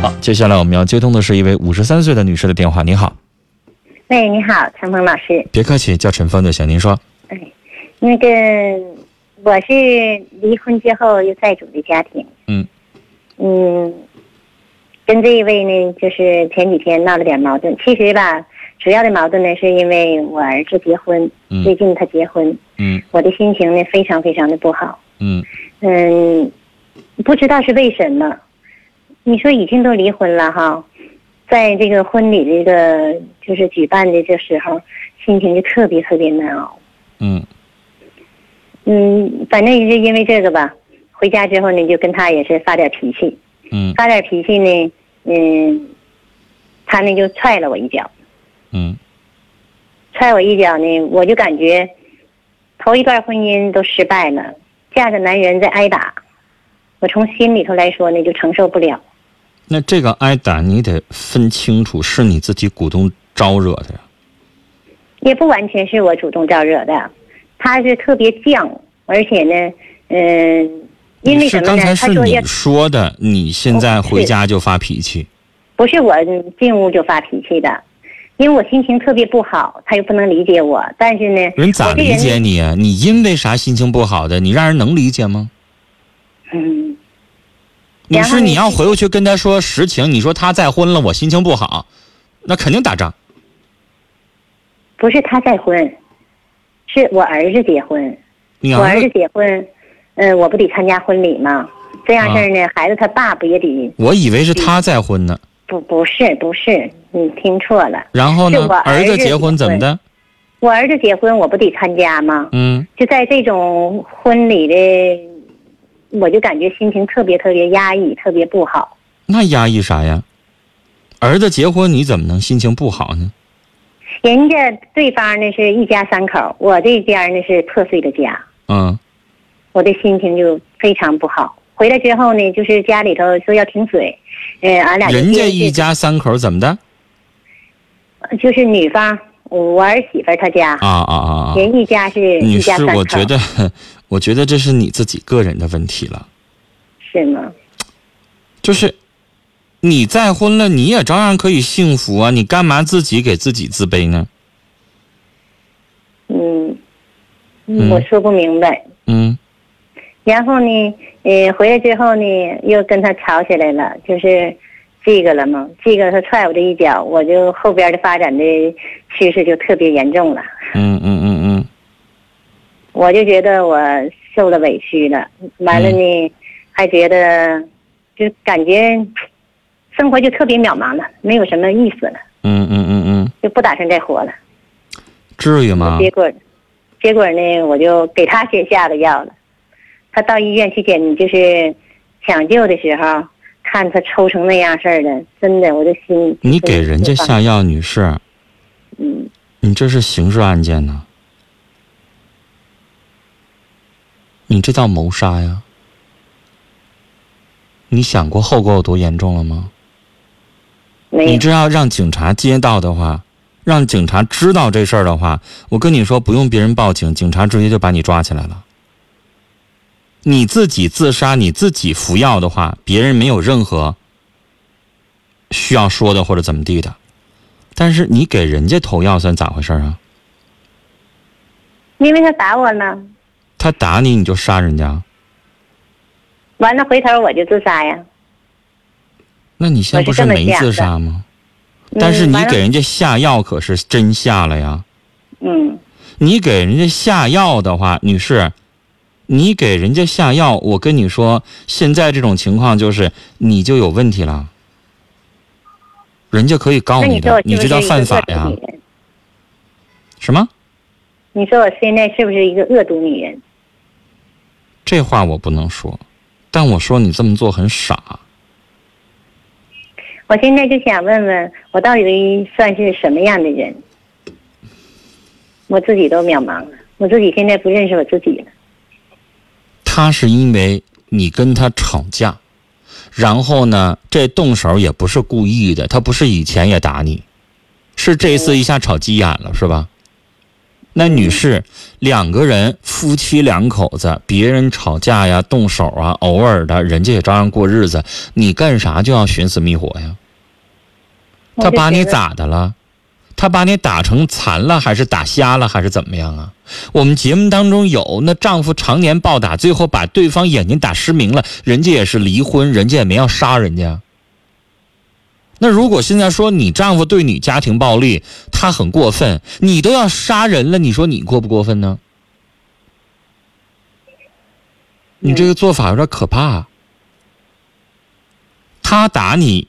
好，接下来我们要接通的是一位五十三岁的女士的电话。你好，喂，你好，陈峰老师。别客气，叫陈峰就行。您说，哎，那个我是离婚之后又再组的家庭。嗯嗯，跟这一位呢，就是前几天闹了点矛盾。其实吧，主要的矛盾呢，是因为我儿子结婚，嗯最近他结婚，嗯我的心情呢非常非常的不好。嗯嗯，不知道是为什么。你说已经都离婚了哈，在这个婚礼这个就是举办的这时候，心情就特别特别难熬。嗯。嗯，反正也是因为这个吧，回家之后呢，就跟他也是发点脾气，嗯。发点脾气呢，嗯，他呢就踹了我一脚，嗯。踹我一脚呢，我就感觉头一段婚姻都失败了，嫁个男人再挨打，我从心里头来说呢，就承受不了。那这个挨打你得分清楚，是你自己主动招惹的呀。也不完全是我主动招惹的，他是特别犟，而且呢，嗯、因为是什么呢？刚才是他说要你说的，你现在回家就发脾气。不是我进屋就发脾气的，因为我心情特别不好，他又不能理解我。但是呢，人咋理解你啊？你因为啥心情不好的？你让人能理解吗？嗯，你是你要回过去跟他说实情，你说他再婚了，我心情不好，那肯定打仗。不是他再婚，是我儿子结婚。我儿子你儿子，结婚，嗯、我不得参加婚礼吗？这样事儿呢，孩子他爸不也得？我以为是他再婚呢。不，不是，不是，你听错了。然后呢我，儿子结婚怎么的？我儿子结婚，我不得参加吗？嗯，就在这种婚礼的，我就感觉心情特别特别压抑，特别不好。那压抑啥呀？儿子结婚你怎么能心情不好呢？人家对方呢是一家三口，我这边呢是破碎的家，嗯我的心情就非常不好。回来之后呢，就是家里头说要停水，呃，俺俩人家一家三口怎么的？就是女方我儿媳妇儿她家，啊啊啊啊！人一家是一家三口，我觉得，我觉得这是你自己个人的问题了。是吗？就是你再婚了，你也照样可以幸福啊，你干嘛自己给自己自卑呢？嗯，嗯我说不明白。嗯然后呢，呃，回来之后呢，又跟他吵起来了，就是这个了嘛。这个他踹我这一脚，我就后边的发展的趋势就特别严重了。嗯嗯嗯嗯我就觉得我受了委屈了，完了呢，还觉得就感觉生活就特别渺茫了，没有什么意思了，嗯嗯嗯嗯，就不打算再活了。至于吗？结果，结果呢，我就给他先下了药了。他到医院去检，就是抢救的时候，看他抽成那样式儿的，真的，我的心。你给人家下药，女士，嗯，你这是刑事案件呢，你这叫谋杀呀！你想过后果有多严重了吗？没有。你这要让警察接到的话，让警察知道这事儿的话，我跟你说，不用别人报警，警察直接就把你抓起来了。你自己自杀，你自己服药的话，别人没有任何需要说的或者怎么地的。但是你给人家投药算咋回事啊？因为他打我了，他打你，你就杀人家？完了回头我就自杀呀。那你现在不是没自杀吗？但是你给人家下药可是真下了呀。嗯你给人家下药的话，女士，你给人家下药，我跟你说，现在这种情况就是你就有问题了，人家可以告你的，你这叫犯法呀？什么？你说我现在是不是一个恶毒女人？这话我不能说，但我说你这么做很傻。我现在就想问问，我到底算是什么样的人？我自己都渺茫了，我自己现在不认识我自己了。他是因为你跟他吵架，然后呢，这动手也不是故意的，他不是以前也打你，是这次一下吵急眼了，是吧？那女士，两个人夫妻两口子，别人吵架呀、动手啊，偶尔的，人家也照样过日子，你干啥就要寻死觅活呀？他把你咋的了？他把你打成残了，还是打瞎了，还是怎么样啊？我们节目当中有那丈夫常年暴打，最后把对方眼睛打失明了，人家也是离婚，人家也没要杀人家。那如果现在说你丈夫对你家庭暴力，他很过分，你都要杀人了，你说你过不过分呢？你这个做法有点可怕。他打你，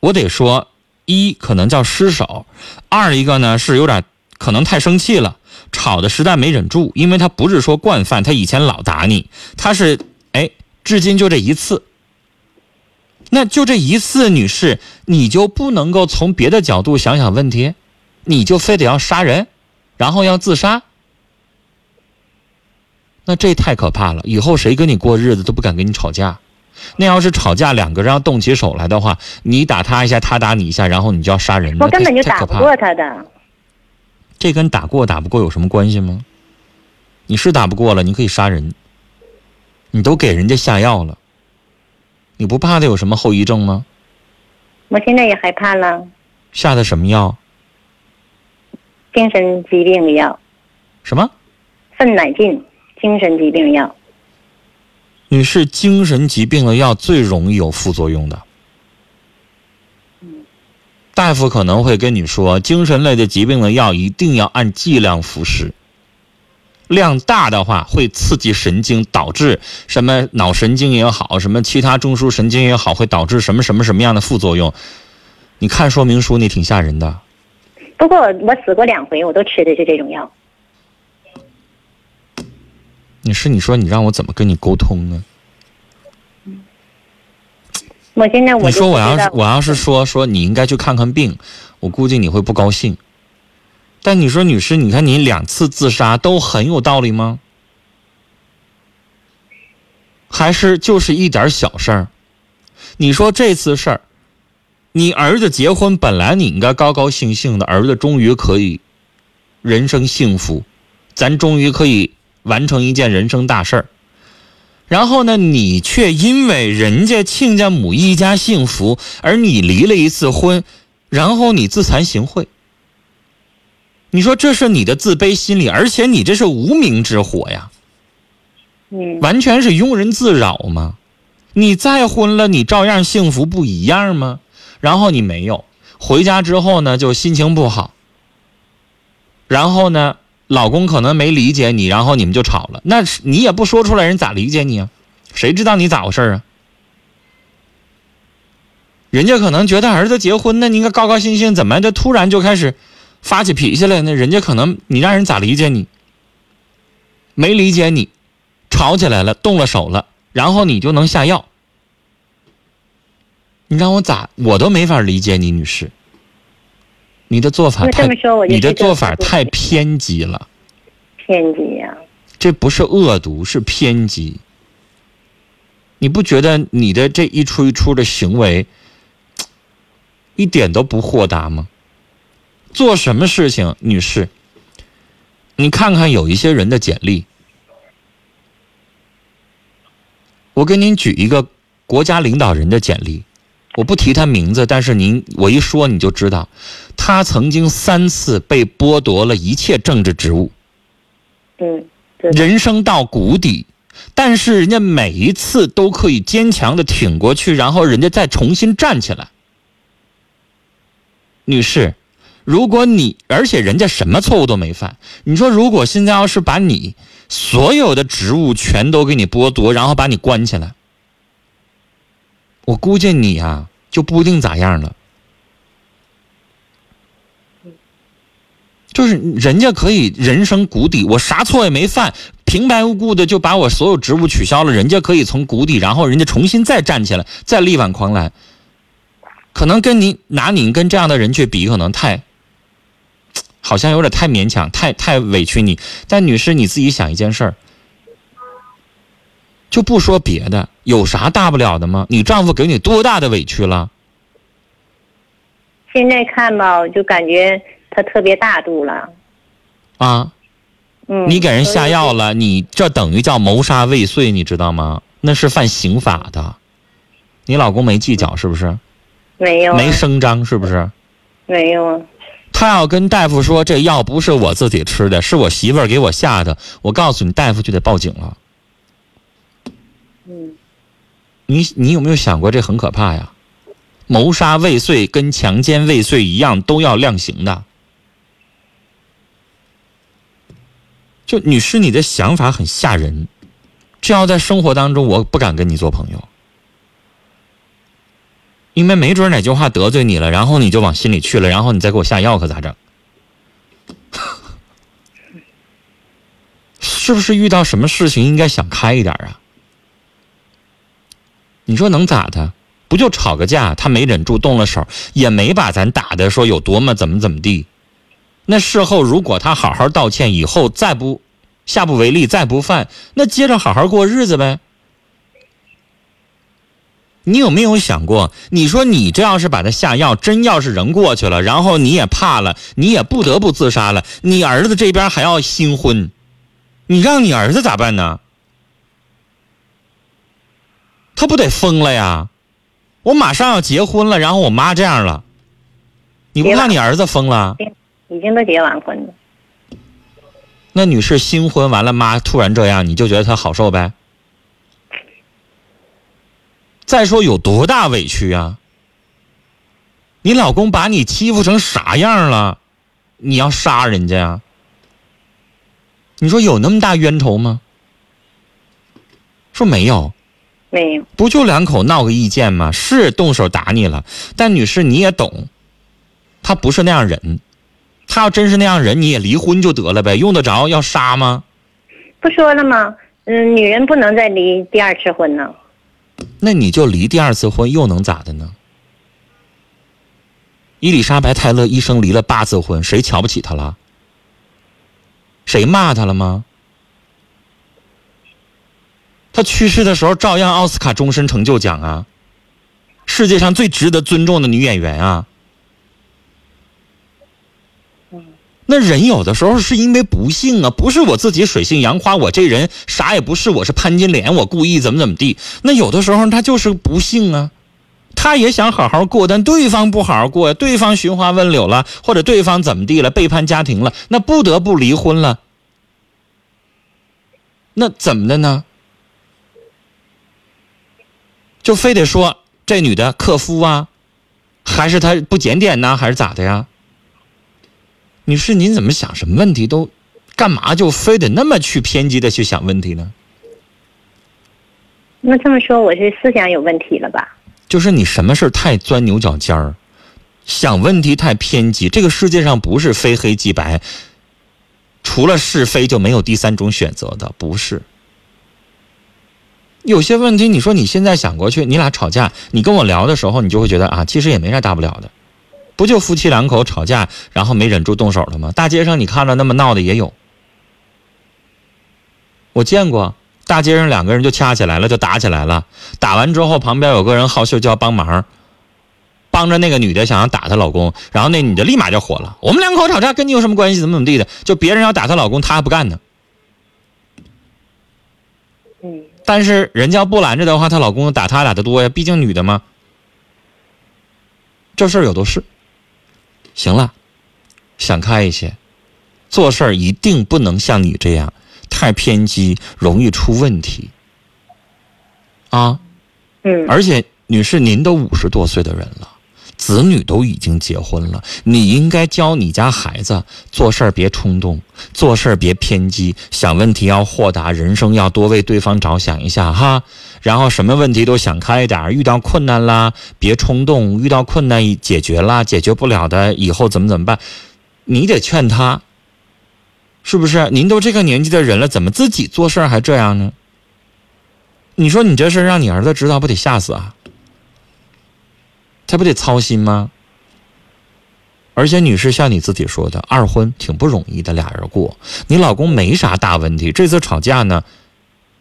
我得说，一可能叫失手，二一个呢是有点可能太生气了，吵的实在没忍住，因为他不是说惯犯，他以前老打你，他是哎，至今就这一次。那就这一次，女士，你就不能够从别的角度想想问题，你就非得要杀人，然后要自杀？那这太可怕了！以后谁跟你过日子都不敢跟你吵架。那要是吵架，两个人要动起手来的话，你打他一下，他打你一下，然后你就要杀人。我根本就打不过他的。这跟打过打不过有什么关系吗？你是打不过了，你可以杀人。你都给人家下药了。你不怕他有什么后遗症吗？我现在也害怕了。下的什么药？精神疾病的药。什么？芬乃净，精神疾病药。你是，精神疾病的药最容易有副作用的。大夫可能会跟你说，精神类的疾病的药一定要按剂量服食。量大的话会刺激神经，导致什么脑神经也好，什么其他中枢神经也好，会导致什么什么什么样的副作用？你看说明书，那挺吓人的。不过我死过两回，我都吃的是这种药。你是你说你让我怎么跟你沟通呢？我现在我你说我要是我要是说说你应该去看看病，我估计你会不高兴。但你说，女士，你看你两次自杀都很有道理吗？还是就是一点小事儿？你说这次事儿，你儿子结婚本来你应该高高兴兴的，儿子终于可以人生幸福，咱终于可以完成一件人生大事儿。然后呢，你却因为人家亲家母一家幸福，而你离了一次婚，然后你自惭形秽。你说这是你的自卑心理，而且你这是无名之火呀，嗯，完全是庸人自扰吗？你再婚了，你照样幸福不一样吗？然后你没有回家之后呢，就心情不好，然后呢，老公可能没理解你，然后你们就吵了。那你也不说出来，人咋理解你啊？谁知道你咋回事啊？人家可能觉得儿子结婚，那你应该高高兴兴，怎么就突然就开始？发起脾气来，那人家可能你让人咋理解你？没理解你，吵起来了，动了手了，然后你就能下药？你让我咋？我都没法理解你，女士。你的做法太，你的做法太偏激了。偏激呀！这不是恶毒，是偏激。你不觉得你的这一出一出的行为，一点都不豁达吗？做什么事情，女士？你看看有一些人的简历。我给您举一个国家领导人的简历，我不提他名字，但是您我一说你就知道，他曾经三次被剥夺了一切政治职务，嗯，人生到谷底，但是人家每一次都可以坚强的挺过去，然后人家再重新站起来，女士。如果你，而且人家什么错误都没犯，你说如果现在要是把你所有的职务全都给你剥夺，然后把你关起来，我估计你呀就不一定咋样了。就是人家可以人生谷底，我啥错也没犯，平白无故的就把我所有职务取消了，人家可以从谷底，然后人家重新再站起来，再力挽狂澜。可能跟你拿你跟这样的人去比，可能太。好像有点太勉强，太太委屈你。但女士，你自己想一件事儿，就不说别的，有啥大不了的吗？你丈夫给你多大的委屈了？现在看吧，我就感觉他特别大度了。啊，嗯，你给人下药了，你这等于叫谋杀未遂，你知道吗？那是犯刑法的。你老公没计较是不是？没有啊没声张是不是？没有啊，他要跟大夫说这药不是我自己吃的，是我媳妇儿给我下的，我告诉你，大夫就得报警了。嗯你你有没有想过这很可怕呀？谋杀未遂跟强奸未遂一样，都要量刑的。就女士，你的想法很吓人，这要在生活当中，我不敢跟你做朋友，因为没准哪句话得罪你了，然后你就往心里去了，然后你再给我下药，可咋整？是不是遇到什么事情应该想开一点啊？你说能咋的？不就吵个架，他没忍住动了手，也没把咱打的说有多么怎么怎么地。那事后如果他好好道歉，以后再不下不为例，再不犯，那接着好好过日子呗。你有没有想过？你说你这要是把他下药，真要是人过去了，然后你也怕了，你也不得不自杀了，你儿子这边还要新婚，你让你儿子咋办呢？他不得疯了呀！我马上要结婚了，然后我妈这样了，你不怕你儿子疯了？已经都结完婚了。那女士新婚完了，妈突然这样，你就觉得她好受呗？再说有多大委屈啊？你老公把你欺负成啥样了？你要杀人家呀？你说有那么大冤仇吗？说没有，没有，不就两口闹个意见吗？是动手打你了，但女士你也懂，他不是那样人。他要真是那样人，你也离婚就得了呗，用得着要杀吗？不说了吗？嗯，女人不能再离第二次婚呢。那你就离第二次婚又能咋的呢？伊丽莎白·泰勒一生离了八次婚，谁瞧不起她了？谁骂她了吗？她去世的时候照样奥斯卡终身成就奖啊，世界上最值得尊重的女演员啊。那人有的时候是因为不幸啊，不是我自己水性杨花，我这人啥也不是，我是潘金莲，我故意怎么怎么地。那有的时候他就是不幸啊，他也想好好过，但对方不好好过呀，对方寻花问柳了，或者对方怎么地了，背叛家庭了，那不得不离婚了。那怎么的呢？就非得说这女的克夫啊，还是她不检点呢，还是咋的呀？女士，您怎么想什么问题都，干嘛就非得那么去偏激的去想问题呢？那这么说，我是思想有问题了吧？就是你什么事太钻牛角尖儿，想问题太偏激。这个世界上不是非黑即白，除了是非就没有第三种选择的，不是。有些问题，你说你现在想过去，你俩吵架，你跟我聊的时候，你就会觉得啊，其实也没啥大不了的，不就夫妻两口吵架，然后没忍住动手了吗？大街上你看着那么闹的也有，我见过。大街上两个人就掐起来了，就打起来了。打完之后，旁边有个人好秀就要帮忙，帮着那个女的想要打她老公，然后那女的立马就火了：“我们两口吵架跟你有什么关系？怎么怎么地的？就别人要打她老公，她还不干呢。嗯，但是人家要不拦着的话，她老公打她打的多呀，毕竟女的嘛。这事儿有的是。行了，想开一些，做事儿一定不能像你这样。”太偏激，容易出问题。啊，嗯，而且女士，您都五十多岁的人了，子女都已经结婚了，你应该教你家孩子做事儿别冲动，做事儿别偏激，想问题要豁达，人生要多为对方着想一下哈。然后什么问题都想开一点，遇到困难啦别冲动，遇到困难解决啦，解决不了的以后怎么怎么办，你得劝他。是不是？您都这个年纪的人了，怎么自己做事还这样呢？你说你这事让你儿子知道，不得吓死啊？他不得操心吗？而且女士像你自己说的，二婚挺不容易的，俩人过，你老公没啥大问题。这次吵架呢，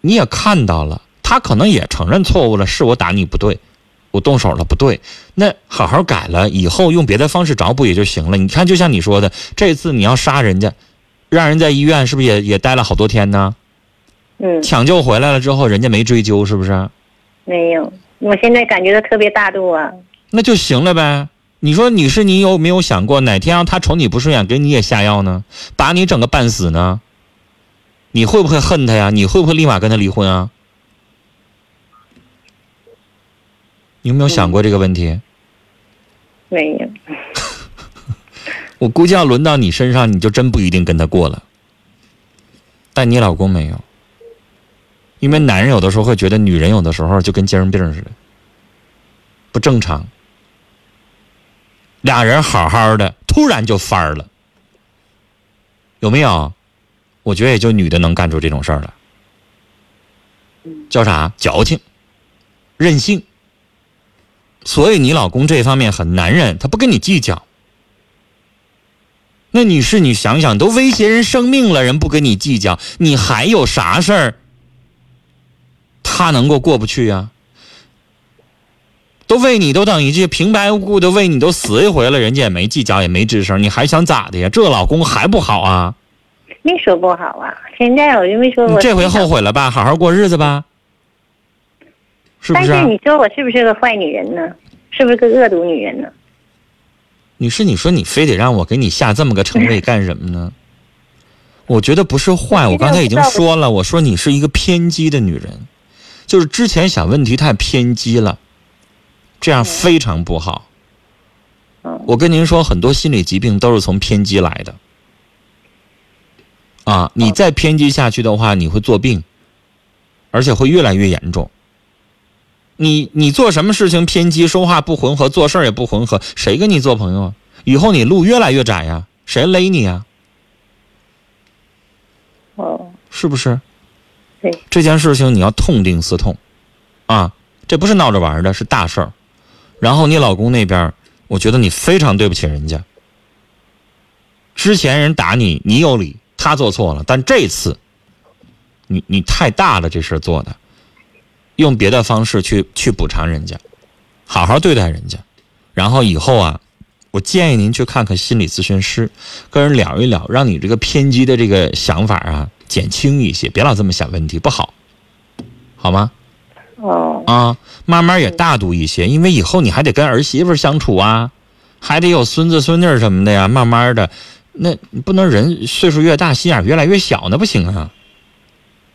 你也看到了，他可能也承认错误了，是我打你不对，我动手了不对，那好好改了，以后用别的方式找补也就行了。你看，就像你说的，这次你要杀人家。让人在医院是不是也也待了好多天呢？嗯，抢救回来了之后，人家没追究，是不是？没有。我现在感觉到特别大度啊。那就行了呗。你说女士，你有没有想过哪天要他瞅你不顺眼，给你也下药呢，把你整个半死呢？你会不会恨他呀？你会不会立马跟他离婚啊？你有没有想过这个问题？没有。我估计要轮到你身上，你就真不一定跟他过了。但你老公没有，因为男人有的时候会觉得女人有的时候就跟精神病似的，不正常。俩人好好的，突然就翻儿了，有没有？我觉得也就女的能干出这种事儿来，叫啥？矫情、任性。所以你老公这方面很男人，他不跟你计较。那女士，你想想，都威胁人生命了，人不跟你计较，你还有啥事儿？他能够过不去呀？都为你都等于这平白无故的为你都死一回了，人家也没计较，也没吱声，你还想咋的呀？这老公还不好啊？没说不好啊，现在我就没说你。这回后悔了吧？好好过日子吧。是不是？但是你说我是不是个坏女人呢？是不是个恶毒女人呢？女士，你说你非得让我给你下这么个称谓干什么呢？我觉得不是坏，我刚才已经说了，我说你是一个偏激的女人，就是之前想问题太偏激了，这样非常不好。我跟您说，很多心理疾病都是从偏激来的。啊，你再偏激下去的话，你会做病，而且会越来越严重。你你做什么事情偏激，说话不浑和，做事儿也不浑和，谁跟你做朋友啊？以后你路越来越窄呀，谁勒你呀？哦，是不是？对，这件事情你要痛定思痛，啊，这不是闹着玩的，是大事儿。然后你老公那边，我觉得你非常对不起人家。之前人打你，你有理，他做错了，但这次，你你太大了，这事做的。用别的方式去去补偿人家，好好对待人家，然后以后啊，我建议您去看看心理咨询师，跟人聊一聊，让你这个偏激的这个想法啊减轻一些，别老这么想问题，不好，好吗？哦。啊，慢慢也大度一些，因为以后你还得跟儿媳妇相处啊，还得有孙子孙女什么的呀，慢慢的，那你不能人岁数越大心眼越来越小，那不行啊。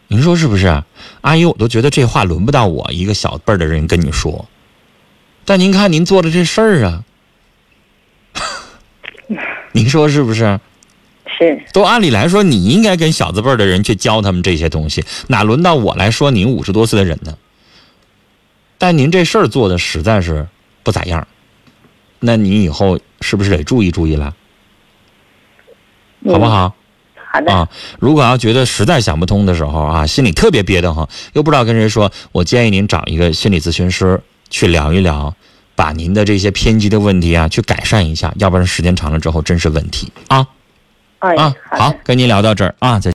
您说是不是，阿姨？我都觉得这话轮不到我一个小辈儿的人跟你说。但您看您做的这事儿啊，您说是不是？是。都按理来说，你应该跟小字辈儿的人去教他们这些东西，哪轮到我来说您五十多岁的人呢？但您这事儿做的实在是不咋样，那你以后是不是得注意注意了？好不好？啊，如果要觉得实在想不通的时候啊，心里特别憋得慌，又不知道跟谁说，我建议您找一个心理咨询师去聊一聊，把您的这些偏激的问题啊去改善一下，要不然时间长了之后真是问题啊。啊，好，跟您聊到这儿啊，再。